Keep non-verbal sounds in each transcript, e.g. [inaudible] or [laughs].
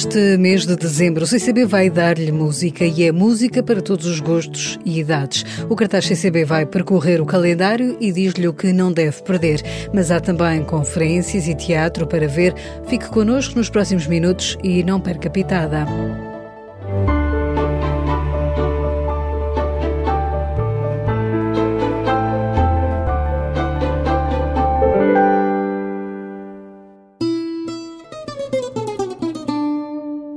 Neste mês de dezembro, o CCB vai dar-lhe música e é música para todos os gostos e idades. O cartaz CCB vai percorrer o calendário e diz-lhe o que não deve perder. Mas há também conferências e teatro para ver. Fique connosco nos próximos minutos e não perca pitada.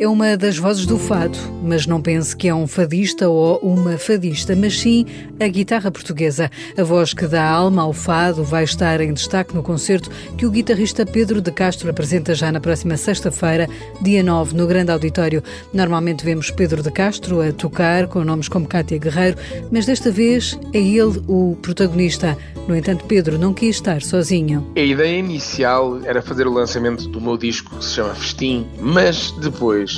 É uma das vozes do fado, mas não pense que é um fadista ou uma fadista, mas sim a guitarra portuguesa. A voz que dá alma ao fado vai estar em destaque no concerto que o guitarrista Pedro de Castro apresenta já na próxima sexta-feira, dia 9, no Grande Auditório. Normalmente vemos Pedro de Castro a tocar com nomes como Cátia Guerreiro, mas desta vez é ele o protagonista. No entanto, Pedro não quis estar sozinho. A ideia inicial era fazer o lançamento do meu disco que se chama Festim, mas depois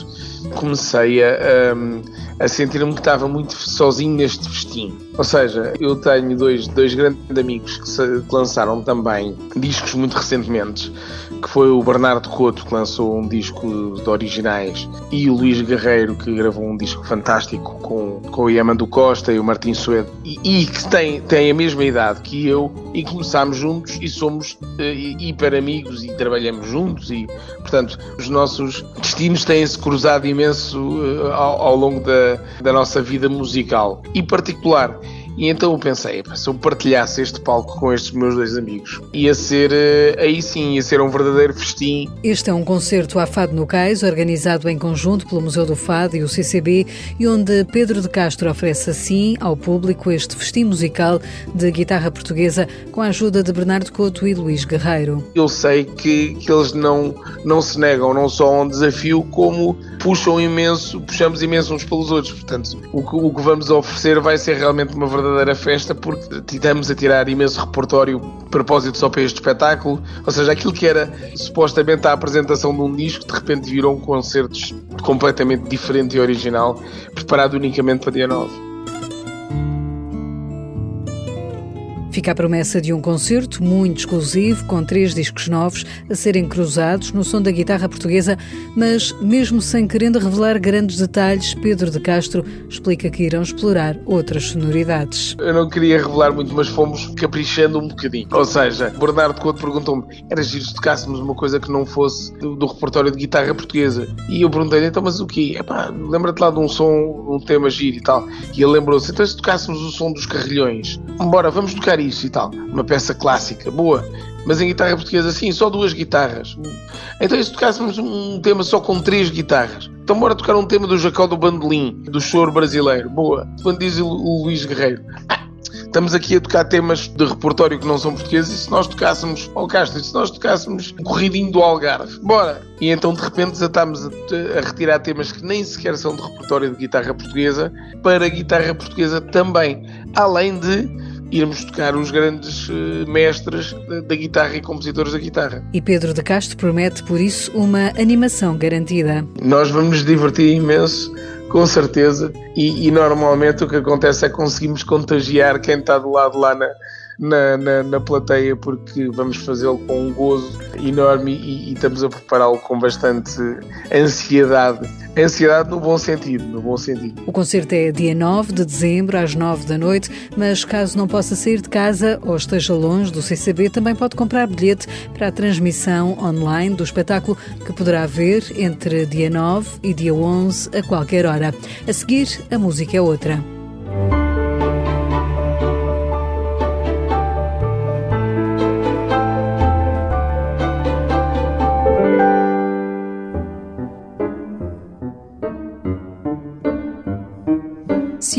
comecei a, a, a sentir-me que estava muito sozinho neste festim. Ou seja, eu tenho dois, dois grandes amigos que, se, que lançaram também discos muito recentemente, que foi o Bernardo Couto, que lançou um disco de originais, e o Luís Guerreiro, que gravou um disco fantástico com, com o Yamando Costa e o Martim Suedo, e, e, que tem, tem a mesma idade que eu, e começámos juntos e somos hiper amigos e trabalhamos juntos, e portanto os nossos destinos têm-se cruzado imenso uh, ao, ao, longo da, da nossa vida musical. E particular, e então eu pensei, se eu partilhasse este palco com estes meus dois amigos, ia ser, eh, aí sim, ia ser um verdadeiro festim. Este é um concerto à Fado no Cais, organizado em conjunto pelo Museu do Fado e o CCB, e onde Pedro de Castro oferece assim ao público este festim musical de guitarra portuguesa com a ajuda de Bernardo Couto e Luís Guerreiro. Eu sei que, que eles não, não se negam não só a um desafio, como puxam imenso, puxamos imenso uns pelos outros. Portanto, o que, o que vamos oferecer vai ser realmente uma verdadeira festa, porque estamos a tirar imenso repertório a propósito só para este espetáculo. Ou seja, aquilo que era supostamente a apresentação de um disco, de repente virou um concerto completamente diferente e original, preparado unicamente para dia 9. Fica a promessa de um concerto muito exclusivo, com três discos novos a serem cruzados no som da guitarra portuguesa, mas mesmo sem querendo revelar grandes detalhes, Pedro de Castro explica que irão explorar outras sonoridades. Eu não queria revelar muito, mas fomos caprichando um bocadinho. Ou seja, Bernardo Couto perguntou-me: era giro se tocássemos uma coisa que não fosse do, do repertório de guitarra portuguesa? E eu perguntei-lhe: então, mas o quê? Lembra-te lá de um som, um tema giro e tal. E ele lembrou-se: então, se tocássemos o som dos carrilhões, embora vamos tocar isso e tal. Uma peça clássica, boa. Mas em guitarra portuguesa, sim, só duas guitarras. Então, e se tocássemos um tema só com três guitarras? Então, bora tocar um tema do Jacó do Bandolim, do choro brasileiro. Boa. Quando diz o, o Luís Guerreiro. Ah, estamos aqui a tocar temas de repertório que não são portugueses e se nós tocássemos, ó oh Castro, se nós tocássemos um corridinho do Algarve, bora! E então de repente desatámos a, a retirar temas que nem sequer são de repertório de guitarra portuguesa para guitarra portuguesa também, além de irmos tocar os grandes uh, mestres da, da, guitarra e compositores da guitarra. E Pedro de Castro promete, por isso, uma animação garantida. Nós vamos nos divertir imenso, com certeza, e, e normalmente o que acontece é que conseguimos contagiar quem está do lado lá na, na, na, na plateia porque vamos fazê-lo com um gozo enorme e, e estamos a prepará-lo com bastante ansiedade. Ansiedade no bom sentido, no bom sentido. O concerto é dia 9 de dezembro, às 9 da noite, mas caso não possa sair de casa ou esteja longe do CCB, também pode comprar bilhete para a transmissão online do espetáculo que poderá ver entre dia 9 e dia 11 a qualquer hora. A seguir, a música é outra.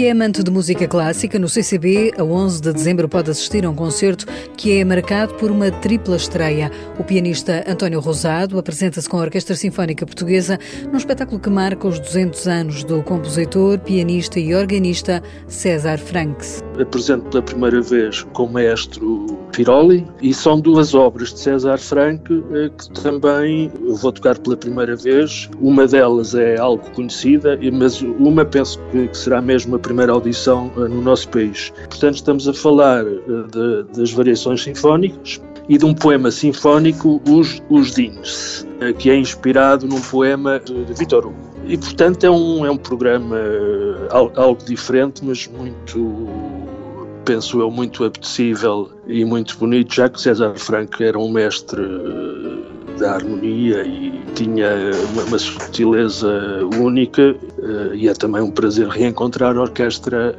Se é amante de música clássica, no CCB, a 11 de dezembro pode assistir a um concerto que é marcado por uma tripla estreia. O pianista António Rosado apresenta-se com a Orquestra Sinfónica Portuguesa num espetáculo que marca os 200 anos do compositor, pianista e organista César Franks. Apresento pela primeira vez com o maestro Firoli e são duas obras de César Frank eh, que também vou tocar pela primeira vez. Uma delas é algo conhecida, mas uma penso que será mesmo a primeira audição uh, no nosso país. Portanto, estamos a falar uh, de, das variações sinfónicas e de um poema sinfónico, Os, Os Dines, que é inspirado num poema de, de Vitor Hugo. E, portanto, é um, é um programa algo diferente, mas muito penso eu, muito apetecível e muito bonito, já que César Franco era um mestre eh, da harmonia e tinha uma, uma sutileza única eh, e é também um prazer reencontrar a orquestra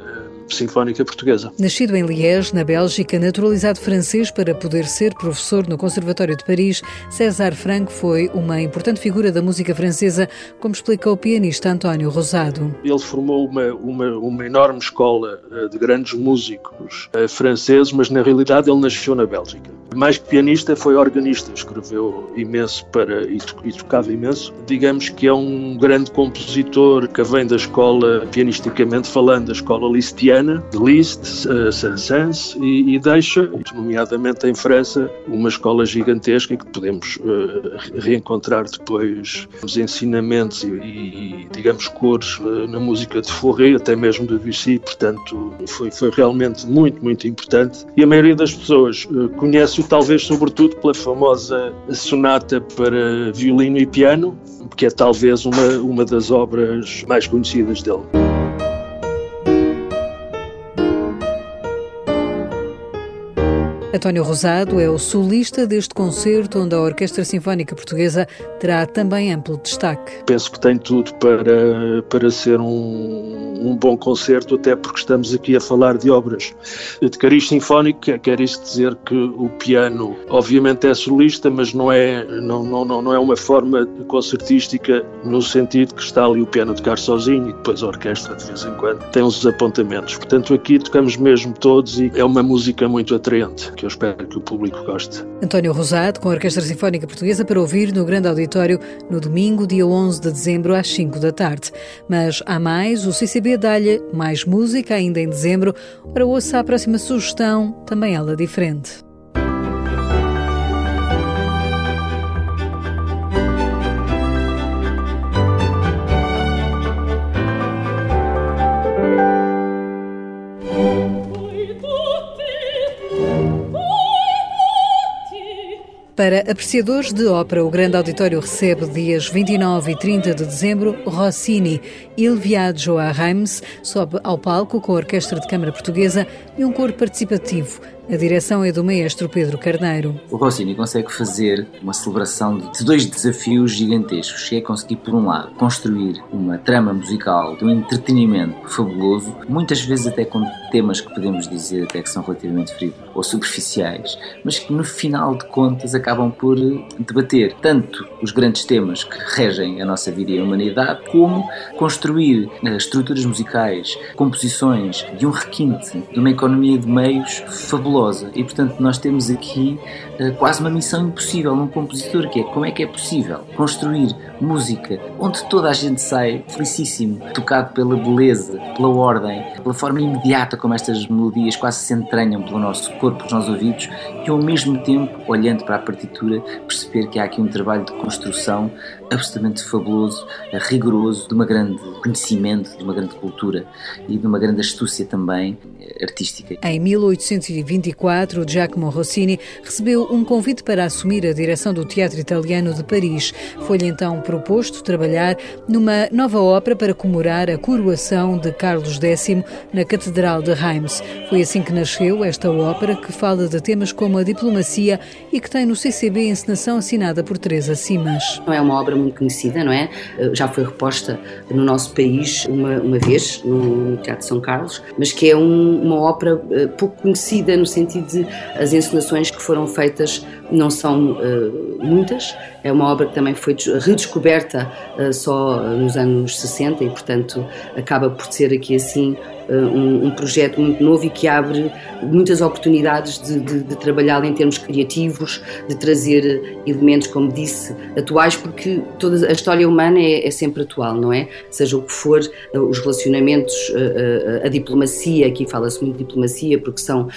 Sinfónica Portuguesa. Nascido em Liège, na Bélgica, naturalizado francês para poder ser professor no Conservatório de Paris, César Franco foi uma importante figura da música francesa, como explica o pianista António Rosado. Ele formou uma, uma, uma enorme escola eh, de grandes músicos eh, franceses, mas na realidade ele nasceu na Bélgica. Mais que pianista, foi organista, escreveu imenso para e, e tocava imenso. Digamos que é um grande compositor que vem da escola, pianisticamente falando, da escola listiana de Liszt, uh, Saint-Saëns e, e, deixa, nomeadamente em França, uma escola gigantesca que podemos uh, reencontrar depois os ensinamentos e, e digamos, cores uh, na música de Fauré, até mesmo de Debussy, portanto foi, foi realmente muito, muito importante e a maioria das pessoas conhece-o talvez sobretudo pela famosa sonata para violino e piano, que é talvez uma, uma das obras mais conhecidas dele. António Rosado é o solista deste concerto, onde a Orquestra Sinfónica Portuguesa terá também amplo destaque. Penso que tem tudo para, para ser um, um bom concerto, até porque estamos aqui a falar de obras de cariz sinfónico, quer isto dizer que o piano, obviamente, é solista, mas não é, não, não, não é uma forma concertística no sentido que está ali o piano tocar sozinho e depois a orquestra, de vez em quando, tem uns apontamentos. Portanto, aqui tocamos mesmo todos e é uma música muito atraente que eu espero que o público goste. António Rosado, com a Orquestra Sinfónica Portuguesa, para ouvir no Grande Auditório no domingo, dia 11 de dezembro, às 5 da tarde. Mas há mais, o CCB dá-lhe mais música ainda em dezembro. Para ouça a próxima sugestão, também ela diferente. Para apreciadores de ópera, o Grande Auditório recebe dias 29 e 30 de dezembro Rossini. Il Viaggio a Reims sobe ao palco com a Orquestra de Câmara Portuguesa e um coro participativo. A direção é do maestro Pedro Carneiro. O Rossini consegue fazer uma celebração de dois desafios gigantescos, que é conseguir, por um lado, construir uma trama musical de um entretenimento fabuloso, muitas vezes até com temas que podemos dizer até que são relativamente frios ou superficiais, mas que no final de contas acabam por debater tanto os grandes temas que regem a nossa vida e a humanidade, como construir eh, estruturas musicais, composições de um requinte, de uma economia de meios fabulosa fabulosa e portanto nós temos aqui uh, quase uma missão impossível num compositor que é como é que é possível construir música onde toda a gente sai felicíssimo, tocado pela beleza, pela ordem, pela forma imediata como estas melodias quase se entranham pelo nosso corpo, pelos nossos ouvidos e ao mesmo tempo, olhando para a partitura, perceber que há aqui um trabalho de construção absolutamente fabuloso, rigoroso, de uma grande conhecimento, de uma grande cultura e de uma grande astúcia também eh, artística. Em 1824, Giacomo Rossini recebeu um convite para assumir a direção do Teatro Italiano de Paris. Foi-lhe então proposto trabalhar numa nova ópera para comemorar a coroação de Carlos X na Catedral de Reims. Foi assim que nasceu esta ópera que fala de temas como a diplomacia e que tem no CCB encenação assinada por Teresa Simas. É uma obra muito conhecida, não é? Eh, já foi reposta no nosso país uma, uma vez, no Teatro São Carlos, mas que é um, uma ópera eh, pouco conhecida no sentido de as encenações que foram feitas não são uh, muitas. É uma obra que também foi redescoberta uh, só nos anos 60 e, portanto, acaba por ser aqui assim eh, um, um, projeto muito novo e que abre muitas oportunidades de, de, de trabalhar em termos criativos, de trazer elementos, como disse, atuais, porque toda a história humana é, é sempre atual, não é? Seja o que for, eh, os relacionamentos, a, eh, a, a diplomacia, aqui fala-se muito de diplomacia, porque são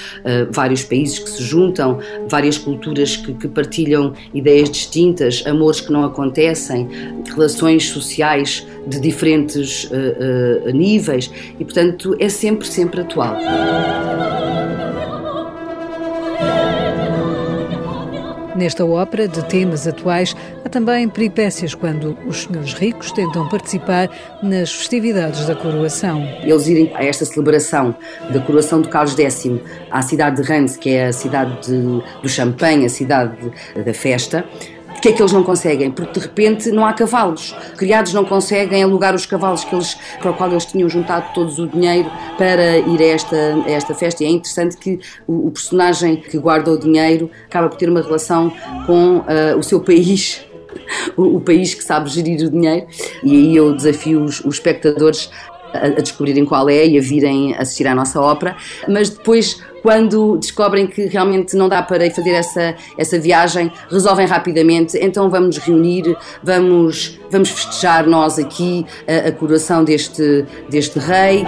vários países que se juntam, várias culturas que, que partilham ideias distintas, amores que não acontecem, relações sociais de diferentes uh, uh, níveis e, portanto, é sempre, sempre atual. Nesta ópera de temas atuais, há também peripécias quando os senhores ricos tentam participar nas festividades da coroação. Eles irem a esta celebração da coroação de Carlos X à cidade de Reims, que é a cidade de, do champanhe, a cidade de, da festa, Porquê é que eles não conseguem? Porque de repente não há cavalos. Criados não conseguem alugar os cavalos que eles, para o qual eles tinham juntado todos o dinheiro para ir a esta, a esta festa. E é interessante que o, o personagem que guarda o dinheiro acaba por ter uma relação com uh, o seu país [laughs] o, país que sabe gerir o dinheiro, e aí eu desafio os, os espectadores a, descobrirem qual é e a virem assistir à nossa ópera, mas depois quando descobrem que realmente não dá para fazer essa, essa viagem, resolvem rapidamente, então vamos nos reunir, vamos, vamos festejar nós aqui a, a coroação deste, deste rei.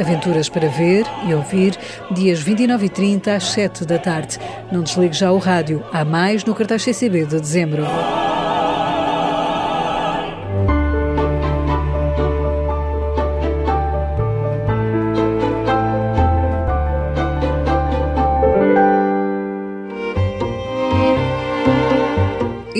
Aventuras para ver e ouvir, dias 29 e 30 às 7 da tarde. Não desligue já o rádio, há mais no cartaz CCB de dezembro.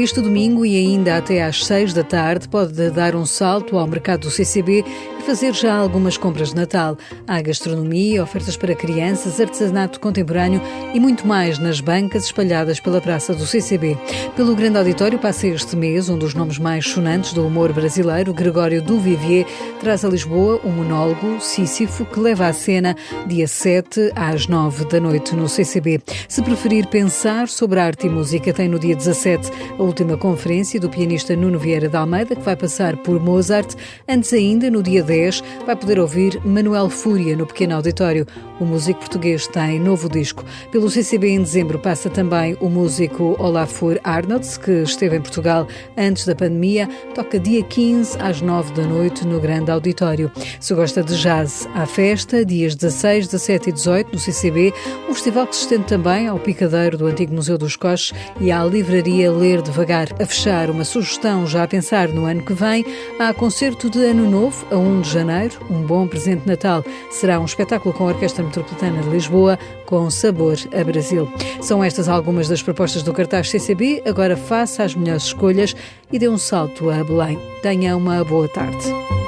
Este domingo e ainda até às 6 da tarde pode dar um salto ao mercado do CCB fazer já algumas compras de Natal. Há gastronomia, ofertas para crianças, artesanato contemporâneo e muito mais nas bancas espalhadas pela praça do CCB. Pelo grande auditório passa este mês um dos nomes mais sonantes do humor brasileiro, Gregório Duvivier, traz a Lisboa um monólogo, Sísifo, que leva à cena dia 7 às 9 da noite no CCB. Se preferir pensar sobre arte e música, tem no dia 17 a última conferência do pianista Nuno Vieira de Almeida, que vai passar por Mozart. Antes ainda, no dia 10, vai poder ouvir Manuel Fúria no pequeno auditório. O músico português tem novo disco. Pelo CCB em dezembro passa também o músico Olafur Arnolds, que esteve em Portugal antes da pandemia, toca dia 15 às 9 da noite no grande auditório. Se gosta de jazz, há festa, dias 16, 17 e 18 no CCB, um festival que se estende também ao picadeiro do antigo Museu dos Coches e à livraria Ler Devagar. A fechar, uma sugestão já a pensar no ano que vem, há concerto de Ano Novo, a 1 de janeiro, um bom presente de Natal. Será um espetáculo com a Orquestra Metropolitana de Lisboa, com sabor a Brasil. São estas algumas das propostas do cartaz CCB. Agora faça as melhores escolhas e dê um salto a Belém. Tenha uma boa tarde.